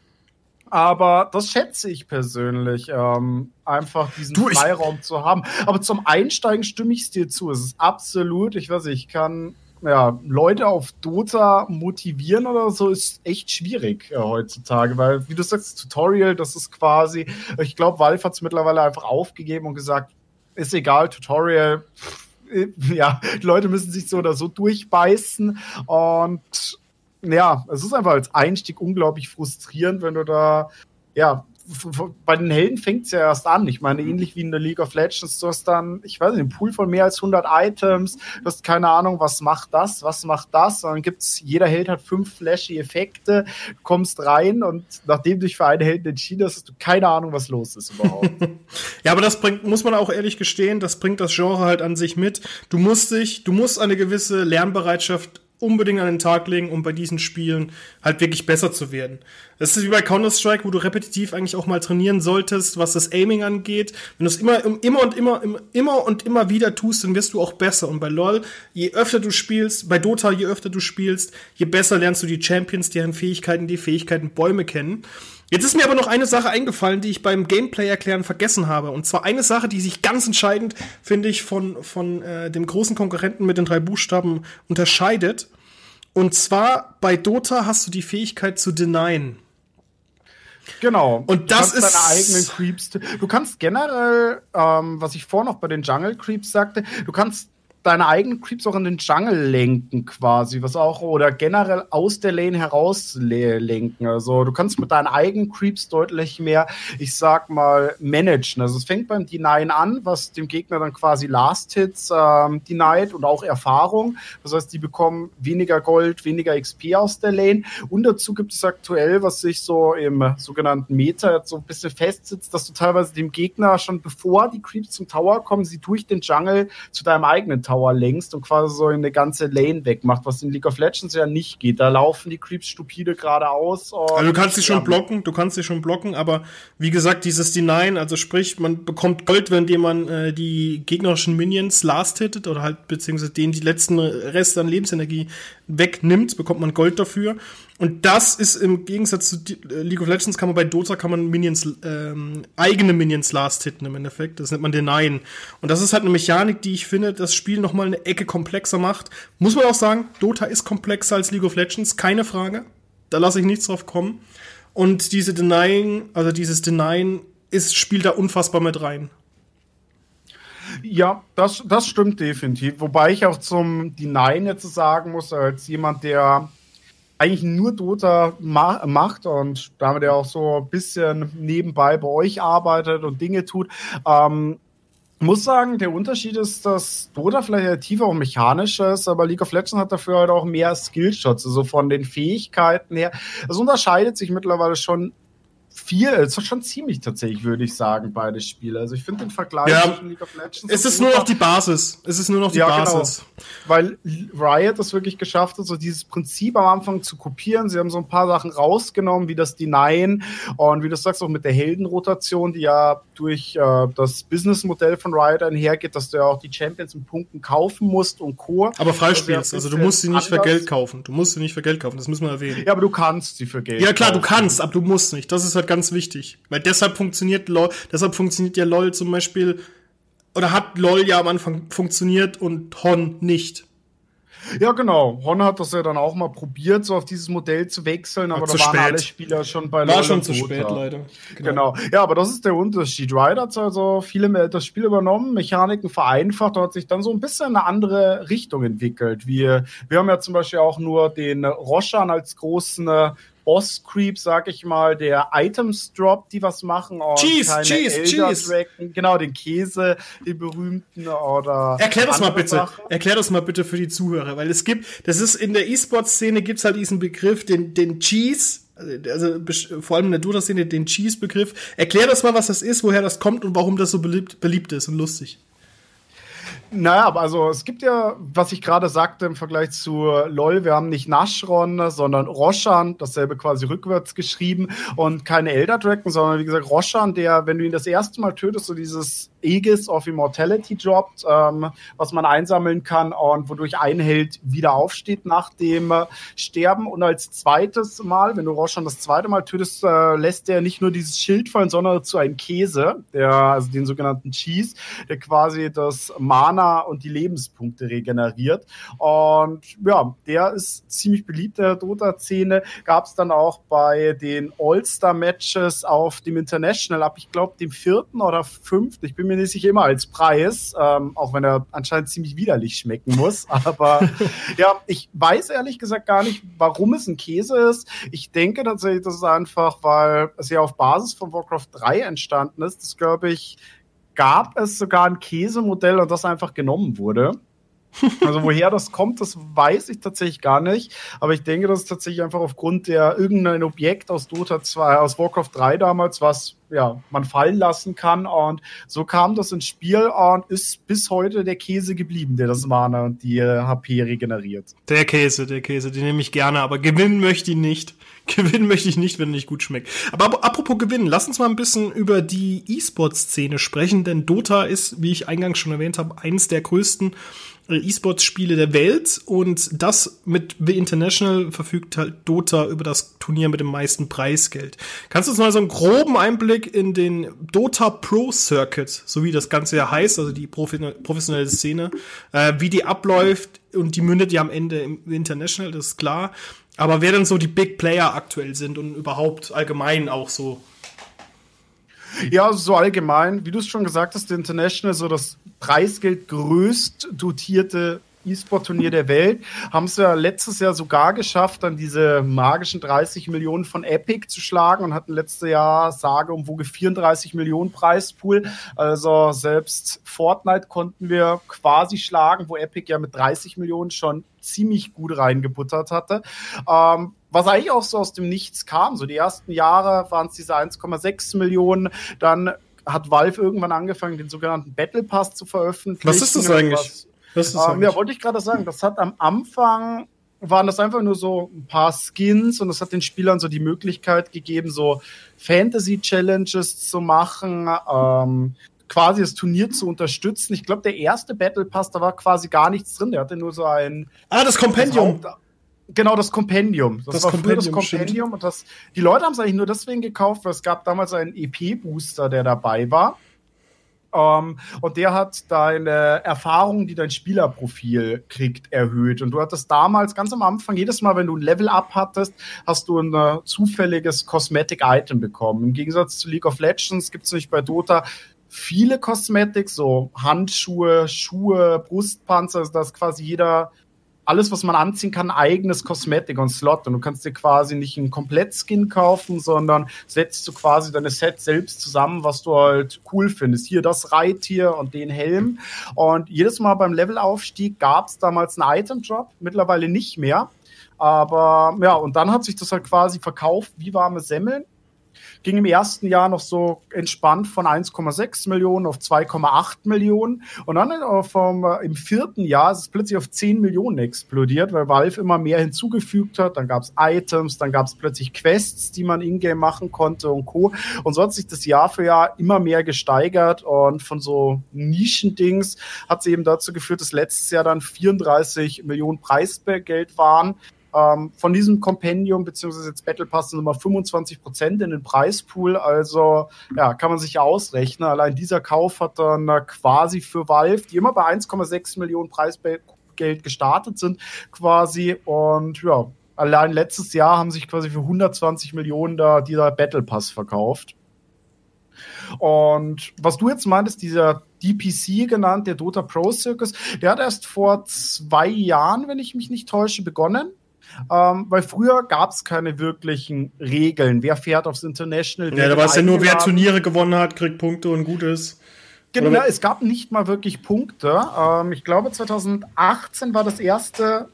aber das schätze ich persönlich, ähm, einfach diesen du, Freiraum zu haben. Aber zum Einsteigen stimme ich es dir zu. Es ist absolut, ich weiß nicht, ich kann ja, Leute auf Dota motivieren oder so ist echt schwierig äh, heutzutage, weil, wie du sagst, Tutorial, das ist quasi, ich glaube, Valve hat es mittlerweile einfach aufgegeben und gesagt, ist egal, Tutorial, <laughs> ja, die Leute müssen sich so oder so durchbeißen und ja, es ist einfach als Einstieg unglaublich frustrierend, wenn du da ja, bei den Helden fängt es ja erst an. Ich meine, ähnlich wie in der League of Legends, du hast dann, ich weiß nicht, einen Pool von mehr als 100 Items, du hast keine Ahnung, was macht das, was macht das, und dann gibt's, jeder Held hat fünf flashy Effekte, du kommst rein und nachdem du dich für einen Helden entschieden hast, hast du keine Ahnung, was los ist überhaupt. <laughs> ja, aber das bringt, muss man auch ehrlich gestehen, das bringt das Genre halt an sich mit. Du musst dich, du musst eine gewisse Lernbereitschaft unbedingt an den Tag legen, um bei diesen Spielen halt wirklich besser zu werden. Das ist wie bei Counter-Strike, wo du repetitiv eigentlich auch mal trainieren solltest, was das Aiming angeht. Wenn du es immer, immer und immer, immer und immer wieder tust, dann wirst du auch besser. Und bei LoL, je öfter du spielst, bei Dota, je öfter du spielst, je besser lernst du die Champions, deren Fähigkeiten, die Fähigkeiten Bäume kennen. Jetzt ist mir aber noch eine Sache eingefallen, die ich beim Gameplay erklären vergessen habe. Und zwar eine Sache, die sich ganz entscheidend, finde ich, von, von äh, dem großen Konkurrenten mit den drei Buchstaben unterscheidet. Und zwar bei Dota hast du die Fähigkeit zu denyen. Genau. Und das ist deine eigenen Creeps. Du kannst generell, ähm, was ich vorhin noch bei den Jungle Creeps sagte, du kannst deine eigenen Creeps auch in den Jungle lenken quasi, was auch oder generell aus der Lane heraus lenken. Also du kannst mit deinen eigenen Creeps deutlich mehr, ich sag mal, managen. Also es fängt beim Denyen an, was dem Gegner dann quasi Last Hits ähm, denied und auch Erfahrung. Das heißt, die bekommen weniger Gold, weniger XP aus der Lane. Und dazu gibt es aktuell, was sich so im sogenannten Meta jetzt so ein bisschen festsitzt, dass du teilweise dem Gegner schon bevor die Creeps zum Tower kommen, sie durch den Jungle zu deinem eigenen Tower Tower längst und quasi so eine ganze Lane wegmacht, was in League of Legends ja nicht geht. Da laufen die Creeps stupide geradeaus. Also du kannst sie schon blocken, du kannst sie schon blocken, aber wie gesagt, dieses Denyen, also sprich, man bekommt Gold, wenn jemand äh, die gegnerischen Minions last hittet oder halt beziehungsweise denen die letzten Reste an Lebensenergie wegnimmt, bekommt man Gold dafür. Und das ist im Gegensatz zu äh, League of Legends kann man bei Dota kann man Minions ähm, eigene Minions last hitten im Endeffekt. Das nennt man Denyen. Und das ist halt eine Mechanik, die ich finde, das Spiel noch mal eine Ecke komplexer macht. Muss man auch sagen, Dota ist komplexer als League of Legends, keine Frage. Da lasse ich nichts drauf kommen. Und diese Denying, also dieses Denyen ist spielt da unfassbar mit rein. Ja, das, das stimmt definitiv. Wobei ich auch zum Denyen jetzt sagen muss, als jemand, der eigentlich nur Dota ma macht und damit er auch so ein bisschen nebenbei bei euch arbeitet und Dinge tut. Ähm, muss sagen, der Unterschied ist, dass Dota vielleicht tiefer und mechanischer ist, aber League of Legends hat dafür halt auch mehr Skillshots, also von den Fähigkeiten her. Das unterscheidet sich mittlerweile schon viel, es ist schon ziemlich tatsächlich, würde ich sagen, beide Spiele. Also ich finde den Vergleich ja, zwischen League of Legends. Es ist nur noch die Basis. Es ist nur noch die ja, genau. Basis. Genau. Weil Riot es wirklich geschafft hat, so dieses Prinzip am Anfang zu kopieren. Sie haben so ein paar Sachen rausgenommen, wie das Denyen und wie du sagst, auch mit der Heldenrotation, die ja durch äh, das Businessmodell von Riot einhergeht, dass du ja auch die Champions in Punkten kaufen musst und Co. Aber freispielst, also, also du musst sie nicht anders. für Geld kaufen. Du musst sie nicht für Geld kaufen, das muss man erwähnen. Ja, aber du kannst sie für Geld Ja klar, kaufen. du kannst, aber du musst nicht. Das ist halt ganz wichtig. Weil deshalb funktioniert LOL, deshalb funktioniert ja LOL zum Beispiel, oder hat LOL ja am Anfang funktioniert und Hon nicht. Ja, genau. Hon hat das ja dann auch mal probiert, so auf dieses Modell zu wechseln, aber, aber da waren spät. alle Spieler schon bei War schon zu spät, leider. Genau. genau. Ja, aber das ist der Unterschied. Riot hat also viele das Spiel übernommen, Mechaniken vereinfacht und hat sich dann so ein bisschen in eine andere Richtung entwickelt. Wir, wir haben ja zum Beispiel auch nur den Roshan als großen Boss Creep, sag ich mal, der Items Drop, die was machen. Und Cheese, Cheese, Elder Cheese. Dragon, genau, den Käse, den berühmten oder. Erklär das mal bitte. Sachen. Erklär das mal bitte für die Zuhörer, weil es gibt, das ist in der E-Sport-Szene gibt's halt diesen Begriff, den, den Cheese, also vor allem in der Dota-Szene den Cheese-Begriff. Erklär das mal, was das ist, woher das kommt und warum das so beliebt, beliebt ist und lustig. Naja, aber also es gibt ja, was ich gerade sagte im Vergleich zu LOL, wir haben nicht Nashron, sondern Roshan, dasselbe quasi rückwärts geschrieben und keine Elder Dragon, sondern wie gesagt Roshan, der, wenn du ihn das erste Mal tötest, so dieses Aegis of Immortality droppt, ähm, was man einsammeln kann und wodurch ein Held wieder aufsteht nach dem äh, Sterben. Und als zweites Mal, wenn du Roshan das zweite Mal tötest, äh, lässt er nicht nur dieses Schild fallen, sondern zu einem Käse, der, also den sogenannten Cheese, der quasi das Mana und die Lebenspunkte regeneriert. Und ja, der ist ziemlich beliebt der Dota-Szene. Gab es dann auch bei den All-Star-Matches auf dem International ab, ich glaube, dem vierten oder fünften. Ich bin mir mir nicht immer als Preis, ähm, auch wenn er anscheinend ziemlich widerlich schmecken muss. <laughs> Aber ja, ich weiß ehrlich gesagt gar nicht, warum es ein Käse ist. Ich denke tatsächlich, das ist einfach, weil es ja auf Basis von Warcraft 3 entstanden ist. Das glaube ich, gab es sogar ein Käsemodell und das einfach genommen wurde. Also woher das kommt, das weiß ich tatsächlich gar nicht. Aber ich denke, das ist tatsächlich einfach aufgrund der irgendein Objekt aus Dota 2, aus Warcraft 3 damals, was ja, man fallen lassen kann. Und so kam das ins Spiel und ist bis heute der Käse geblieben, der das Mana und die HP äh, regeneriert. Der Käse, der Käse, den nehme ich gerne, aber gewinnen möchte ich nicht. <laughs> Gewinnen möchte ich nicht, wenn er nicht gut schmeckt. Aber apropos gewinnen, lass uns mal ein bisschen über die E-Sport-Szene sprechen, denn Dota ist, wie ich eingangs schon erwähnt habe, eines der größten äh, E-Sports-Spiele der Welt und das mit The International verfügt halt Dota über das Turnier mit dem meisten Preisgeld. Kannst du uns mal so einen groben Einblick in den Dota Pro Circuit, so wie das Ganze ja heißt, also die professionelle Szene, äh, wie die abläuft und die mündet ja am Ende im International, das ist klar. Aber wer denn so die Big Player aktuell sind und überhaupt allgemein auch so? Ja, so allgemein, wie du es schon gesagt hast, der International so das Preisgeld größt dotierte E-Sport-Turnier der Welt. Haben es ja letztes Jahr sogar geschafft, dann diese magischen 30 Millionen von Epic zu schlagen und hatten letztes Jahr sage umwoge 34 Millionen Preispool. Also selbst Fortnite konnten wir quasi schlagen, wo Epic ja mit 30 Millionen schon ziemlich gut reingebuttert hatte. Ähm, was eigentlich auch so aus dem Nichts kam. So die ersten Jahre waren es diese 1,6 Millionen, dann hat Valve irgendwann angefangen, den sogenannten Battle Pass zu veröffentlichen. Was ist das eigentlich? Das ähm? Ja, wollte ich gerade sagen. Das hat am Anfang waren das einfach nur so ein paar Skins und das hat den Spielern so die Möglichkeit gegeben, so Fantasy Challenges zu machen, ähm, quasi das Turnier zu unterstützen. Ich glaube, der erste Battle Pass, da war quasi gar nichts drin. Der hatte nur so ein. Ah, das Kompendium. Das Genau, das Kompendium. Das, das war Kompendium, das Kompendium. Und das, die Leute haben es eigentlich nur deswegen gekauft, weil es gab damals einen EP-Booster, der dabei war. Ähm, und der hat deine Erfahrung, die dein Spielerprofil kriegt, erhöht. Und du hattest damals ganz am Anfang, jedes Mal, wenn du ein Level-Up hattest, hast du ein uh, zufälliges Cosmetic-Item bekommen. Im Gegensatz zu League of Legends gibt es nämlich bei Dota viele Cosmetics, so Handschuhe, Schuhe, Brustpanzer, dass quasi jeder alles, was man anziehen kann, eigenes Kosmetik und Slot. Und du kannst dir quasi nicht einen Komplettskin kaufen, sondern setzt du quasi deine Set selbst zusammen, was du halt cool findest. Hier das Reittier und den Helm. Und jedes Mal beim Levelaufstieg gab es damals einen Item-Drop, mittlerweile nicht mehr. Aber ja, und dann hat sich das halt quasi verkauft wie warme Semmeln. Ging im ersten Jahr noch so entspannt von 1,6 Millionen auf 2,8 Millionen. Und dann vom, äh, im vierten Jahr ist es plötzlich auf 10 Millionen explodiert, weil Valve immer mehr hinzugefügt hat. Dann gab es Items, dann gab es plötzlich Quests, die man in-game machen konnte und Co. Und so hat sich das Jahr für Jahr immer mehr gesteigert. Und von so Nischendings hat sie eben dazu geführt, dass letztes Jahr dann 34 Millionen Preisgeld waren. Ähm, von diesem Kompendium beziehungsweise jetzt Battle Pass sind immer 25 Prozent in den Preispool. Also ja, kann man sich ja ausrechnen. Allein dieser Kauf hat dann äh, quasi für Valve, die immer bei 1,6 Millionen Preisgeld gestartet sind, quasi und ja, allein letztes Jahr haben sich quasi für 120 Millionen da dieser Battle Pass verkauft. Und was du jetzt meintest, dieser DPC genannt, der Dota Pro Circus, der hat erst vor zwei Jahren, wenn ich mich nicht täusche, begonnen. Ähm, weil früher gab es keine wirklichen Regeln. Wer fährt aufs International? Ja, da war es ja nur, wer Turniere gewonnen hat, kriegt Punkte und gut ist. Genau, es gab nicht mal wirklich Punkte. Ähm, ich glaube, 2018 war das erste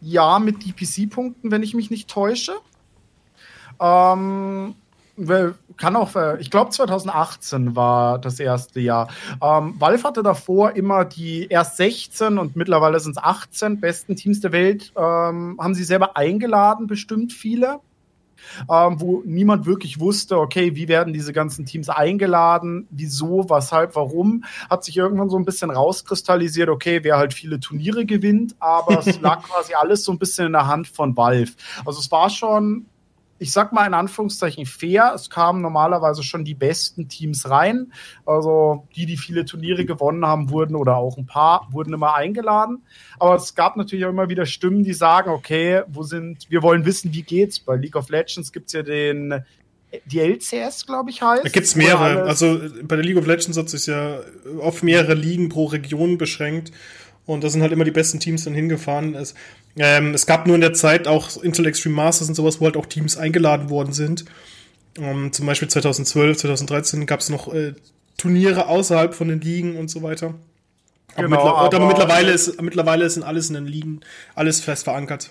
Jahr mit DPC-Punkten, wenn ich mich nicht täusche. Ähm, kann auch, äh, ich glaube 2018 war das erste Jahr. Ähm, Valve hatte davor immer die erst 16 und mittlerweile sind es 18 besten Teams der Welt, ähm, haben sie selber eingeladen, bestimmt viele. Ähm, wo niemand wirklich wusste, okay, wie werden diese ganzen Teams eingeladen, wieso, weshalb, warum, hat sich irgendwann so ein bisschen rauskristallisiert, okay, wer halt viele Turniere gewinnt, aber es <laughs> lag quasi alles so ein bisschen in der Hand von Valve. Also es war schon ich sag mal in Anführungszeichen fair. Es kamen normalerweise schon die besten Teams rein. Also die, die viele Turniere gewonnen haben, wurden oder auch ein paar wurden immer eingeladen. Aber es gab natürlich auch immer wieder Stimmen, die sagen, okay, wo sind, wir wollen wissen, wie geht's. Bei League of Legends gibt's ja den die LCS, glaube ich, heißt. Da gibt's mehrere. Also bei der League of Legends hat sich ja auf mehrere Ligen pro Region beschränkt. Und da sind halt immer die besten Teams dann hingefahren. Es, ähm, es gab nur in der Zeit auch Intel Extreme Masters und sowas, wo halt auch Teams eingeladen worden sind. Ähm, zum Beispiel 2012, 2013 gab es noch äh, Turniere außerhalb von den Ligen und so weiter. Aber, genau, mittler aber, aber mittlerweile, ist, mittlerweile sind alles in den Ligen, alles fest verankert.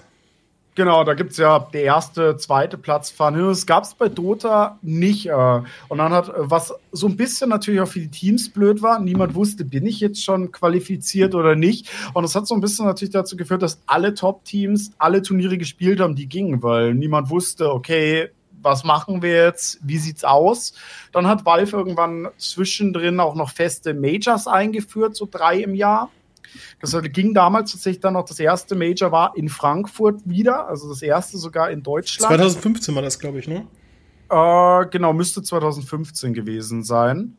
Genau, da gibt es ja der erste, zweite Platz fahren. Das gab es bei Dota nicht. Äh. Und dann hat, was so ein bisschen natürlich auch für die Teams blöd war, niemand wusste, bin ich jetzt schon qualifiziert oder nicht. Und das hat so ein bisschen natürlich dazu geführt, dass alle Top-Teams alle Turniere gespielt haben, die gingen, weil niemand wusste, okay, was machen wir jetzt, wie sieht's aus? Dann hat Valve irgendwann zwischendrin auch noch feste Majors eingeführt, so drei im Jahr. Das ging damals tatsächlich dann noch, das erste Major war in Frankfurt wieder, also das erste sogar in Deutschland. 2015 war das, glaube ich, ne? Äh, genau, müsste 2015 gewesen sein.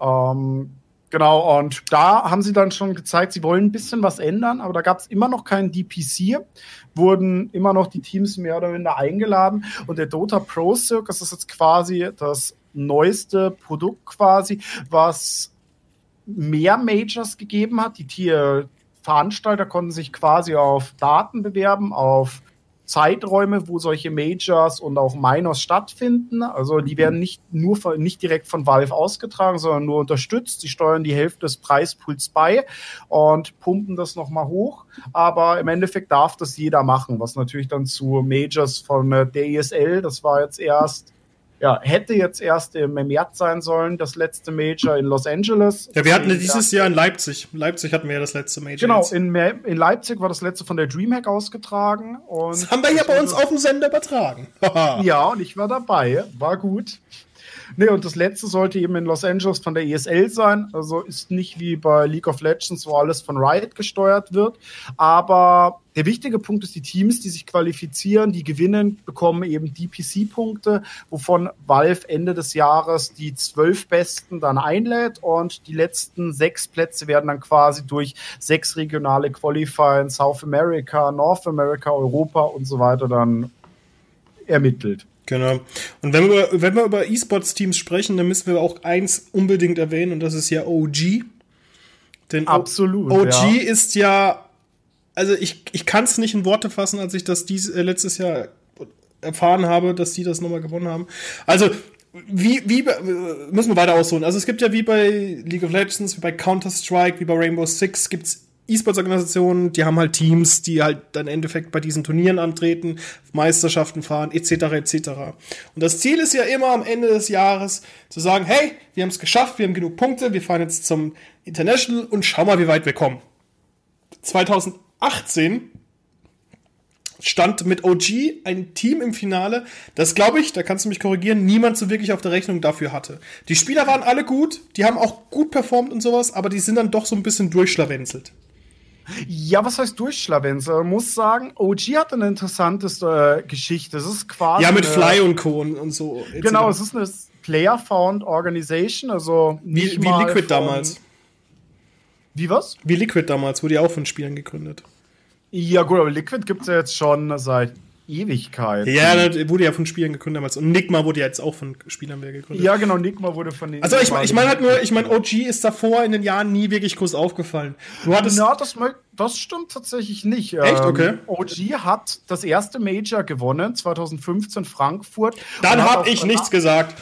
Ähm, genau, und da haben sie dann schon gezeigt, sie wollen ein bisschen was ändern, aber da gab es immer noch keinen DPC, wurden immer noch die Teams mehr oder weniger eingeladen und der Dota Pro Circus ist jetzt quasi das neueste Produkt quasi, was mehr Majors gegeben hat. Die Tier Veranstalter konnten sich quasi auf Daten bewerben, auf Zeiträume, wo solche Majors und auch Minors stattfinden. Also die werden nicht nur von, nicht direkt von Valve ausgetragen, sondern nur unterstützt. Sie steuern die Hälfte des Preispools bei und pumpen das nochmal hoch. Aber im Endeffekt darf das jeder machen, was natürlich dann zu Majors von der ESL, das war jetzt erst ja, hätte jetzt erst im März sein sollen, das letzte Major in Los Angeles. Ja, wir hatten dieses Jahr in Leipzig. Leipzig hatten wir ja das letzte Major. Genau, in, in, Leipzig war das letzte von der Dreamhack ausgetragen. Und das haben wir ja bei uns auf dem Sender übertragen. <laughs> ja, und ich war dabei. War gut. Nee, und das letzte sollte eben in Los Angeles von der ESL sein. Also ist nicht wie bei League of Legends, wo alles von Riot gesteuert wird. Aber der wichtige Punkt ist, die Teams, die sich qualifizieren, die gewinnen, bekommen eben DPC-Punkte, wovon Valve Ende des Jahres die zwölf Besten dann einlädt und die letzten sechs Plätze werden dann quasi durch sechs regionale Qualifier in South America, North America, Europa und so weiter dann ermittelt. Genau. Und wenn wir, wenn wir über E-Sports-Teams sprechen, dann müssen wir auch eins unbedingt erwähnen und das ist ja OG. Denn Absolut, OG ja. ist ja, also ich, ich kann es nicht in Worte fassen, als ich das dies, äh, letztes Jahr erfahren habe, dass die das nochmal gewonnen haben. Also, wie, wie, müssen wir weiter ausholen. Also es gibt ja wie bei League of Legends, wie bei Counter-Strike, wie bei Rainbow Six, gibt's E-Sports-Organisationen, die haben halt Teams, die halt dann im Endeffekt bei diesen Turnieren antreten, Meisterschaften fahren, etc., etc. Und das Ziel ist ja immer am Ende des Jahres zu sagen, hey, wir haben es geschafft, wir haben genug Punkte, wir fahren jetzt zum International und schau mal, wie weit wir kommen. 2018 stand mit OG ein Team im Finale, das glaube ich, da kannst du mich korrigieren, niemand so wirklich auf der Rechnung dafür hatte. Die Spieler waren alle gut, die haben auch gut performt und sowas, aber die sind dann doch so ein bisschen durchschlawenzelt. Ja, was heißt Durchschlawenzel? Man muss sagen, OG hat eine interessante äh, Geschichte. Es ist quasi. Ja, mit Fly und Co. und, und so. Genau, es ist eine Player-Found Organization, also. Wie, wie Liquid von, damals. Wie was? Wie Liquid damals, wurde ja auch von Spielern gegründet. Ja, gut, aber Liquid gibt es ja jetzt schon seit Ewigkeit. Ja, das wurde ja von Spielern gegründet damals. Und Nigma wurde ja jetzt auch von Spielern gegründet. Ja, genau, Nigma wurde von den. Also ich, ich meine halt nur, ich meine, OG ist davor in den Jahren nie wirklich groß aufgefallen. Du hattest. Na, das, das stimmt tatsächlich nicht. Echt? Ähm, okay. OG hat das erste Major gewonnen, 2015 Frankfurt. Dann habe ich nichts gesagt.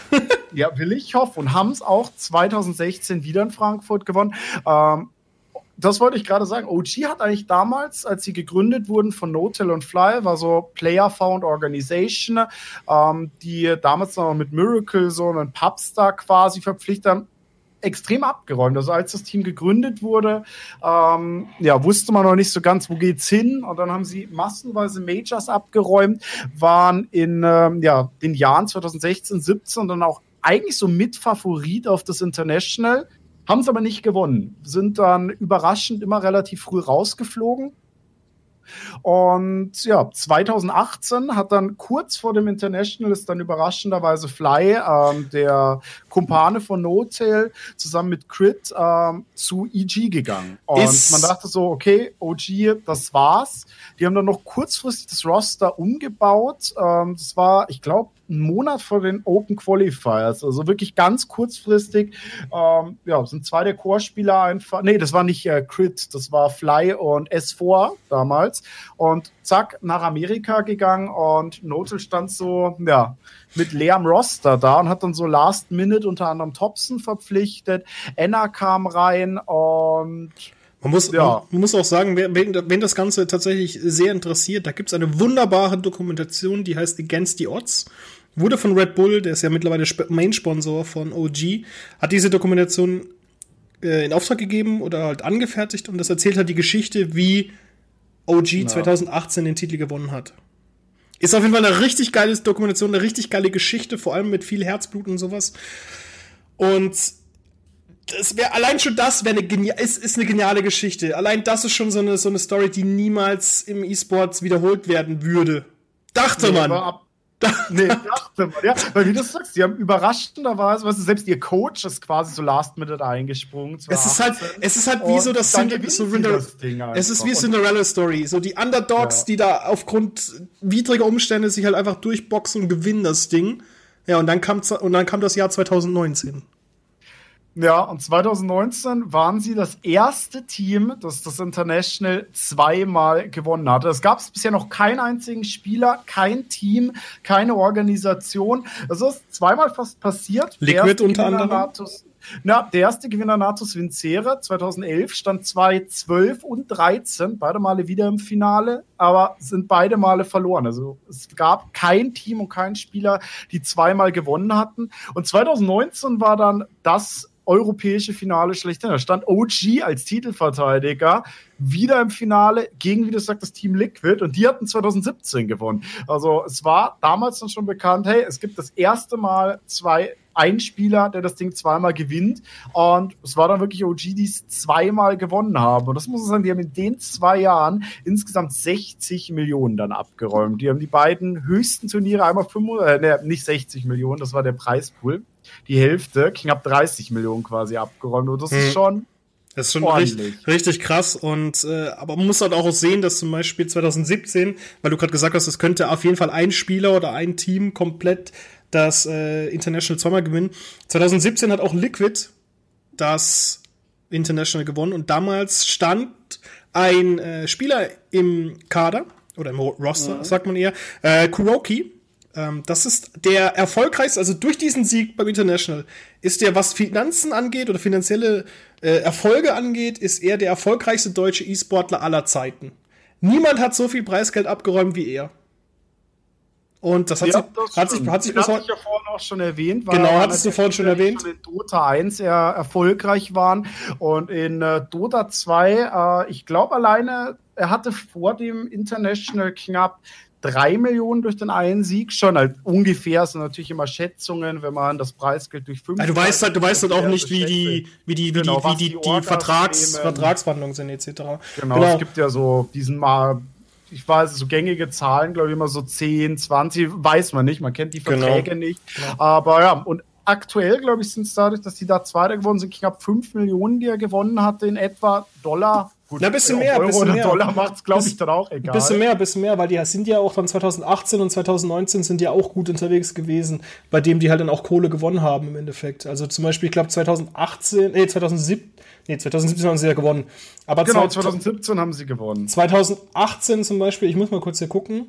ja, will ich hoffen. Und haben es auch 2016 wieder in Frankfurt gewonnen. Ähm, das wollte ich gerade sagen. OG hat eigentlich damals, als sie gegründet wurden von No-Till und Fly, war so Player Found Organization, ähm, die damals noch mit Miracle so einen Pubstar quasi verpflichtet haben extrem abgeräumt. Also als das Team gegründet wurde, ähm, ja, wusste man noch nicht so ganz, wo geht's hin. Und dann haben sie massenweise Majors abgeräumt, waren in ähm, ja, den Jahren 2016, 17 dann auch eigentlich so Mitfavorit auf das International. Haben es aber nicht gewonnen. Sind dann überraschend immer relativ früh rausgeflogen. Und ja, 2018 hat dann kurz vor dem International ist dann überraschenderweise Fly, ähm, der Kumpane von No Tail, zusammen mit Crit ähm, zu EG gegangen. Und ist man dachte so, okay, OG, das war's. Die haben dann noch kurzfristig das Roster umgebaut. Ähm, das war, ich glaube, einen Monat vor den Open Qualifiers, also wirklich ganz kurzfristig. Ähm, ja, sind zwei der Core-Spieler einfach. Nee, das war nicht äh, Crit, das war Fly und S4 damals. Und zack, nach Amerika gegangen und Notel stand so, ja, mit leerem Roster da und hat dann so Last Minute unter anderem Thompson verpflichtet. Enna kam rein und man muss, ja. man muss auch sagen, wen, wen das Ganze tatsächlich sehr interessiert, da gibt es eine wunderbare Dokumentation, die heißt Against the Odds. Wurde von Red Bull, der ist ja mittlerweile Main-Sponsor von OG, hat diese Dokumentation äh, in Auftrag gegeben oder halt angefertigt und das erzählt halt die Geschichte, wie OG ja. 2018 den Titel gewonnen hat. Ist auf jeden Fall eine richtig geile Dokumentation, eine richtig geile Geschichte, vor allem mit viel Herzblut und sowas. Und das wäre allein schon das wäre eine ist, ist eine geniale Geschichte. Allein das ist schon so eine so eine Story, die niemals im E-Sports wiederholt werden würde. Dachte nee, man. Ab, <laughs> nee, dachte man, ja. Weil wie du sagst, die haben überraschenderweise, weißt du, selbst ihr Coach ist quasi so last minute eingesprungen. Es ist halt, es ist halt wie so das, Cinder so das Es ist wie Cinderella Story. So die Underdogs, ja. die da aufgrund widriger Umstände sich halt einfach durchboxen und gewinnen das Ding. Ja, und dann kam, und dann kam das Jahr 2019. Ja, und 2019 waren sie das erste Team, das das International zweimal gewonnen hatte. Es gab bisher noch keinen einzigen Spieler, kein Team, keine Organisation. Das ist zweimal fast passiert. Liquid unter anderem. Natus, na, der erste Gewinner Natus Vincere 2011 stand 2, und 13, beide Male wieder im Finale, aber sind beide Male verloren. Also es gab kein Team und kein Spieler, die zweimal gewonnen hatten. Und 2019 war dann das europäische Finale schlechthin. Da stand OG als Titelverteidiger wieder im Finale gegen, wie du sagst, das Team Liquid und die hatten 2017 gewonnen. Also es war damals dann schon bekannt, hey, es gibt das erste Mal zwei ein Spieler, der das Ding zweimal gewinnt. Und es war dann wirklich OG, die es zweimal gewonnen haben. Und das muss man sagen, die haben in den zwei Jahren insgesamt 60 Millionen dann abgeräumt. Die haben die beiden höchsten Turniere einmal 5, äh, ne, nicht 60 Millionen, das war der Preispool die Hälfte, knapp 30 Millionen quasi abgeräumt. Und das hm. ist schon. Das ist schon richtig, richtig krass und äh, aber man muss halt auch sehen, dass zum Beispiel 2017, weil du gerade gesagt hast, es könnte auf jeden Fall ein Spieler oder ein Team komplett das äh, International zweimal gewinnen. 2017 hat auch Liquid das International gewonnen und damals stand ein äh, Spieler im Kader oder im Roster, ja. sagt man eher, äh, Kuroki, das ist der erfolgreichste, also durch diesen Sieg beim International, ist der, was Finanzen angeht oder finanzielle äh, Erfolge angeht, ist er der erfolgreichste deutsche E-Sportler aller Zeiten. Niemand hat so viel Preisgeld abgeräumt wie er. Und das hat, ja, sich, das hat sich, hat sich bis heute. ja vorhin auch schon erwähnt. Weil genau, hattest du vorhin schon erwähnt. Schon in Dota 1 eher erfolgreich waren. Und in äh, Dota 2, äh, ich glaube alleine, er hatte vor dem International knapp drei Millionen durch den einen Sieg schon. Halt ungefähr sind natürlich immer Schätzungen, wenn man das Preisgeld durch fünf. Also du weißt halt, du weißt halt auch nicht, wie die, wie die, wie genau, die, wie die, die, die Vertrags, Vertragsverhandlungen sind etc. Genau, genau, es gibt ja so diesen mal ich weiß, so gängige Zahlen, glaube ich, immer so 10, 20, weiß man nicht, man kennt die genau. Verträge genau. nicht. Ja. Aber ja, und aktuell, glaube ich, sind es dadurch, dass die da Zweiter gewonnen sind, knapp 5 Millionen, die er gewonnen hatte in etwa Dollar. Gut, Na, bisschen mehr, Euro bisschen oder mehr. Dollar macht es, glaube ich, dann auch egal. Bisschen mehr, bisschen mehr, weil die sind ja auch dann 2018 und 2019 sind ja auch gut unterwegs gewesen, bei dem die halt dann auch Kohle gewonnen haben im Endeffekt. Also zum Beispiel, ich glaube 2018, nee, 2017, nee, 2017 haben sie ja gewonnen. Aber genau, 2017 haben sie gewonnen. 2018 zum Beispiel, ich muss mal kurz hier gucken.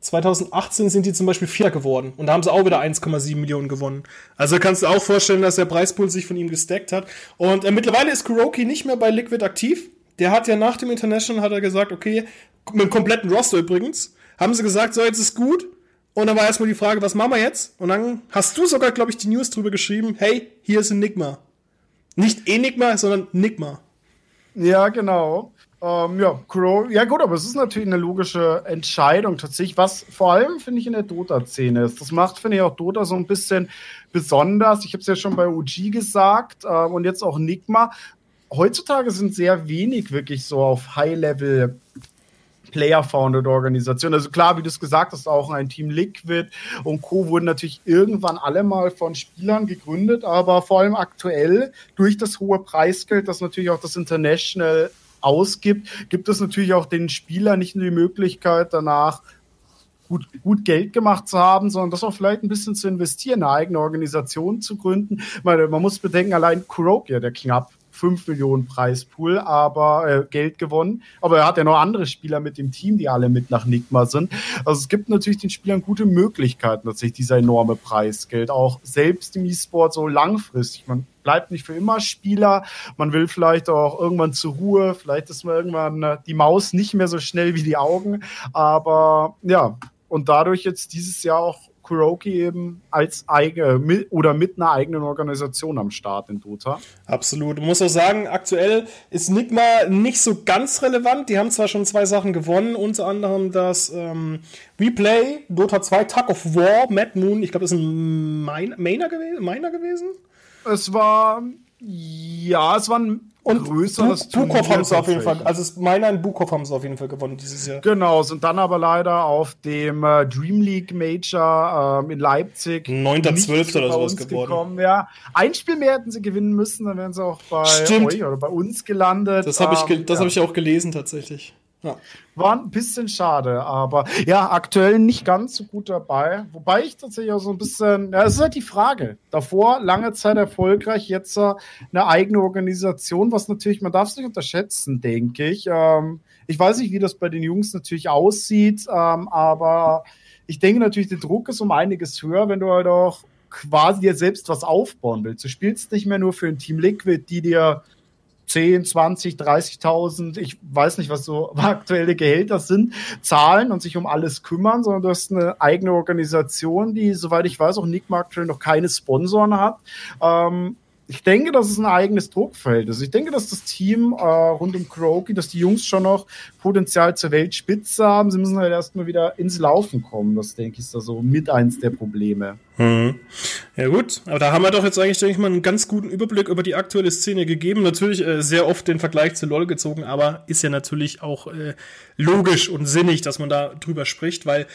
2018 sind die zum Beispiel Vierter geworden und da haben sie auch wieder 1,7 Millionen gewonnen. Also kannst du auch vorstellen, dass der Preispool sich von ihm gestackt hat. Und äh, mittlerweile ist Kuroki nicht mehr bei Liquid aktiv. Der hat ja nach dem International hat er gesagt, okay, mit dem kompletten Roster übrigens, haben sie gesagt, so jetzt ist gut. Und dann war erstmal die Frage, was machen wir jetzt? Und dann hast du sogar, glaube ich, die News drüber geschrieben, hey, hier ist Enigma. Nicht Enigma, sondern Nigma. Ja, genau. Ähm, ja, Crow, ja gut, aber es ist natürlich eine logische Entscheidung tatsächlich, was vor allem, finde ich, in der Dota-Szene ist. Das macht, finde ich, auch Dota so ein bisschen besonders. Ich habe es ja schon bei OG gesagt äh, und jetzt auch Nigma. Heutzutage sind sehr wenig wirklich so auf High-Level Player-Founded Organisation. Also klar, wie du es gesagt hast, auch ein Team Liquid und Co. wurden natürlich irgendwann alle mal von Spielern gegründet, aber vor allem aktuell durch das hohe Preisgeld, das natürlich auch das International ausgibt, gibt es natürlich auch den Spielern nicht nur die Möglichkeit, danach gut, gut Geld gemacht zu haben, sondern das auch vielleicht ein bisschen zu investieren, eine eigene Organisation zu gründen. Man, man muss bedenken, allein Kurokia, der knapp 5 Millionen Preispool, aber äh, Geld gewonnen. Aber er hat ja noch andere Spieler mit dem Team, die alle mit nach Nigma sind. Also es gibt natürlich den Spielern gute Möglichkeiten, tatsächlich dieser enorme Preisgeld, auch selbst im E-Sport so langfristig. Man bleibt nicht für immer Spieler. Man will vielleicht auch irgendwann zur Ruhe. Vielleicht ist man irgendwann äh, die Maus nicht mehr so schnell wie die Augen. Aber ja, und dadurch jetzt dieses Jahr auch Kuroki eben als eigene oder mit einer eigenen Organisation am Start in Dota. Absolut. Man muss auch sagen, aktuell ist Nigma nicht so ganz relevant. Die haben zwar schon zwei Sachen gewonnen, unter anderem das ähm, Replay, Dota 2, Tug of War, Mad Moon, ich glaube, das ist ein Miner gewesen. Miner gewesen? Es war, ja, es war ein und größeres Bu Bukov haben sie auf jeden Fall, also meiner in Bukov haben sie auf jeden Fall gewonnen dieses Jahr. Genau, sind dann aber leider auf dem äh, Dream League Major ähm, in Leipzig 9.12. oder sowas geworden. Gekommen, ja. Ein Spiel mehr hätten sie gewinnen müssen, dann wären sie auch bei Stimmt. euch oder bei uns gelandet. Das habe ich, ähm, das ja. hab ich auch gelesen tatsächlich. Ja. War ein bisschen schade, aber ja, aktuell nicht ganz so gut dabei. Wobei ich tatsächlich auch so ein bisschen, ja, es ist halt die Frage. Davor lange Zeit erfolgreich, jetzt äh, eine eigene Organisation, was natürlich, man darf es nicht unterschätzen, denke ich. Ähm, ich weiß nicht, wie das bei den Jungs natürlich aussieht, ähm, aber ich denke natürlich, der Druck ist um einiges höher, wenn du halt auch quasi dir selbst was aufbauen willst. Du spielst nicht mehr nur für ein Team Liquid, die dir 10, 20, 30.000, ich weiß nicht, was so <laughs> aktuelle Gehälter sind, zahlen und sich um alles kümmern, sondern du hast eine eigene Organisation, die, soweit ich weiß, auch Nick aktuell noch keine Sponsoren hat. Ähm, ich denke, dass es ein eigenes Druckfeld ist. Ich denke, dass das Team äh, rund um Croaky, dass die Jungs schon noch Potenzial zur Weltspitze haben. Sie müssen halt erstmal wieder ins Laufen kommen. Das denke ich ist da so mit eins der Probleme. Mhm. Ja gut, aber da haben wir doch jetzt eigentlich, denke ich mal, einen ganz guten Überblick über die aktuelle Szene gegeben. Natürlich äh, sehr oft den Vergleich zu LOL gezogen, aber ist ja natürlich auch äh, logisch und sinnig, dass man da drüber spricht, weil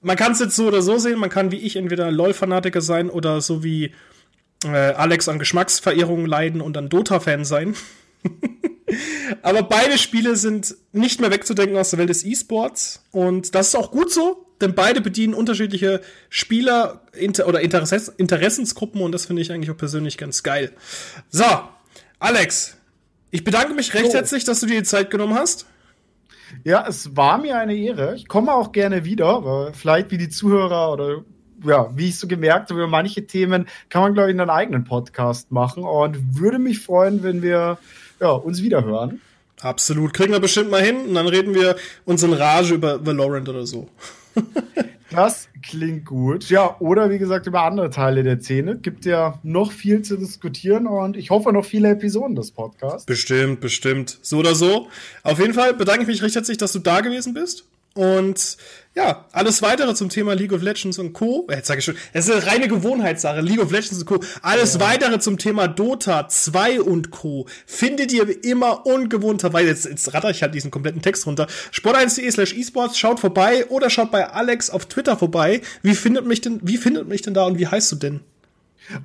man kann es jetzt so oder so sehen. Man kann wie ich entweder LOL-Fanatiker sein oder so wie äh, Alex an Geschmacksverehrungen leiden und an Dota-Fan sein. <laughs> Aber beide Spiele sind nicht mehr wegzudenken aus der Welt des E-Sports. Und das ist auch gut so, denn beide bedienen unterschiedliche Spieler oder Interess Interessensgruppen und das finde ich eigentlich auch persönlich ganz geil. So, Alex, ich bedanke mich recht so. herzlich, dass du dir die Zeit genommen hast. Ja, es war mir eine Ehre. Ich komme auch gerne wieder, vielleicht wie die Zuhörer oder ja, wie ich so gemerkt habe, über manche Themen kann man, glaube ich, einen eigenen Podcast machen und würde mich freuen, wenn wir ja, uns wiederhören. Absolut. Kriegen wir bestimmt mal hin und dann reden wir uns in Rage über Valorant oder so. <laughs> das klingt gut. Ja, oder wie gesagt über andere Teile der Szene. Gibt ja noch viel zu diskutieren und ich hoffe noch viele Episoden des Podcasts. Bestimmt, bestimmt. So oder so. Auf jeden Fall bedanke ich mich recht herzlich, dass du da gewesen bist. Und ja, alles weitere zum Thema League of Legends und Co. Jetzt sage ich schon, es ist eine reine Gewohnheitssache. League of Legends und Co. Alles ja. weitere zum Thema Dota 2 und Co. findet ihr immer ungewohnterweise. Jetzt, jetzt ratter ich halt diesen kompletten Text runter. Sport1.de slash esports, schaut vorbei oder schaut bei Alex auf Twitter vorbei. Wie findet mich denn, wie findet mich denn da und wie heißt du denn?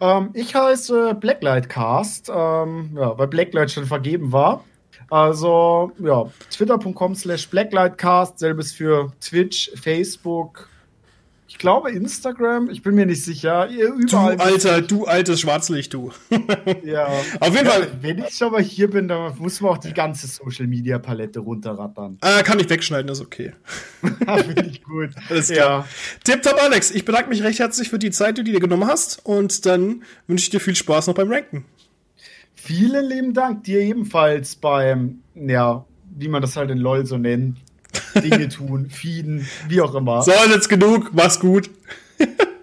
Ähm, ich heiße Blacklightcast, ähm, ja, weil Blacklight schon vergeben war. Also, ja, twitter.com slash blacklightcast, selbes für Twitch, Facebook, ich glaube Instagram, ich bin mir nicht sicher. Überall du alter, du altes Schwarzlicht, du. <laughs> ja. <laughs> Auf jeden ja, Fall. Wenn ich schon mal hier bin, dann muss man auch die ganze Social Media Palette runterrattern. Äh, kann ich wegschneiden, ist okay. <laughs> Finde ich gut. Alles klar. Ja. Tipptopp, Alex. Ich bedanke mich recht herzlich für die Zeit, die du dir genommen hast. Und dann wünsche ich dir viel Spaß noch beim Ranken. Vielen lieben Dank dir ebenfalls beim, ja, wie man das halt in LOL so nennt. Dinge tun, <laughs> feeden, wie auch immer. So, jetzt genug, mach's gut. <laughs>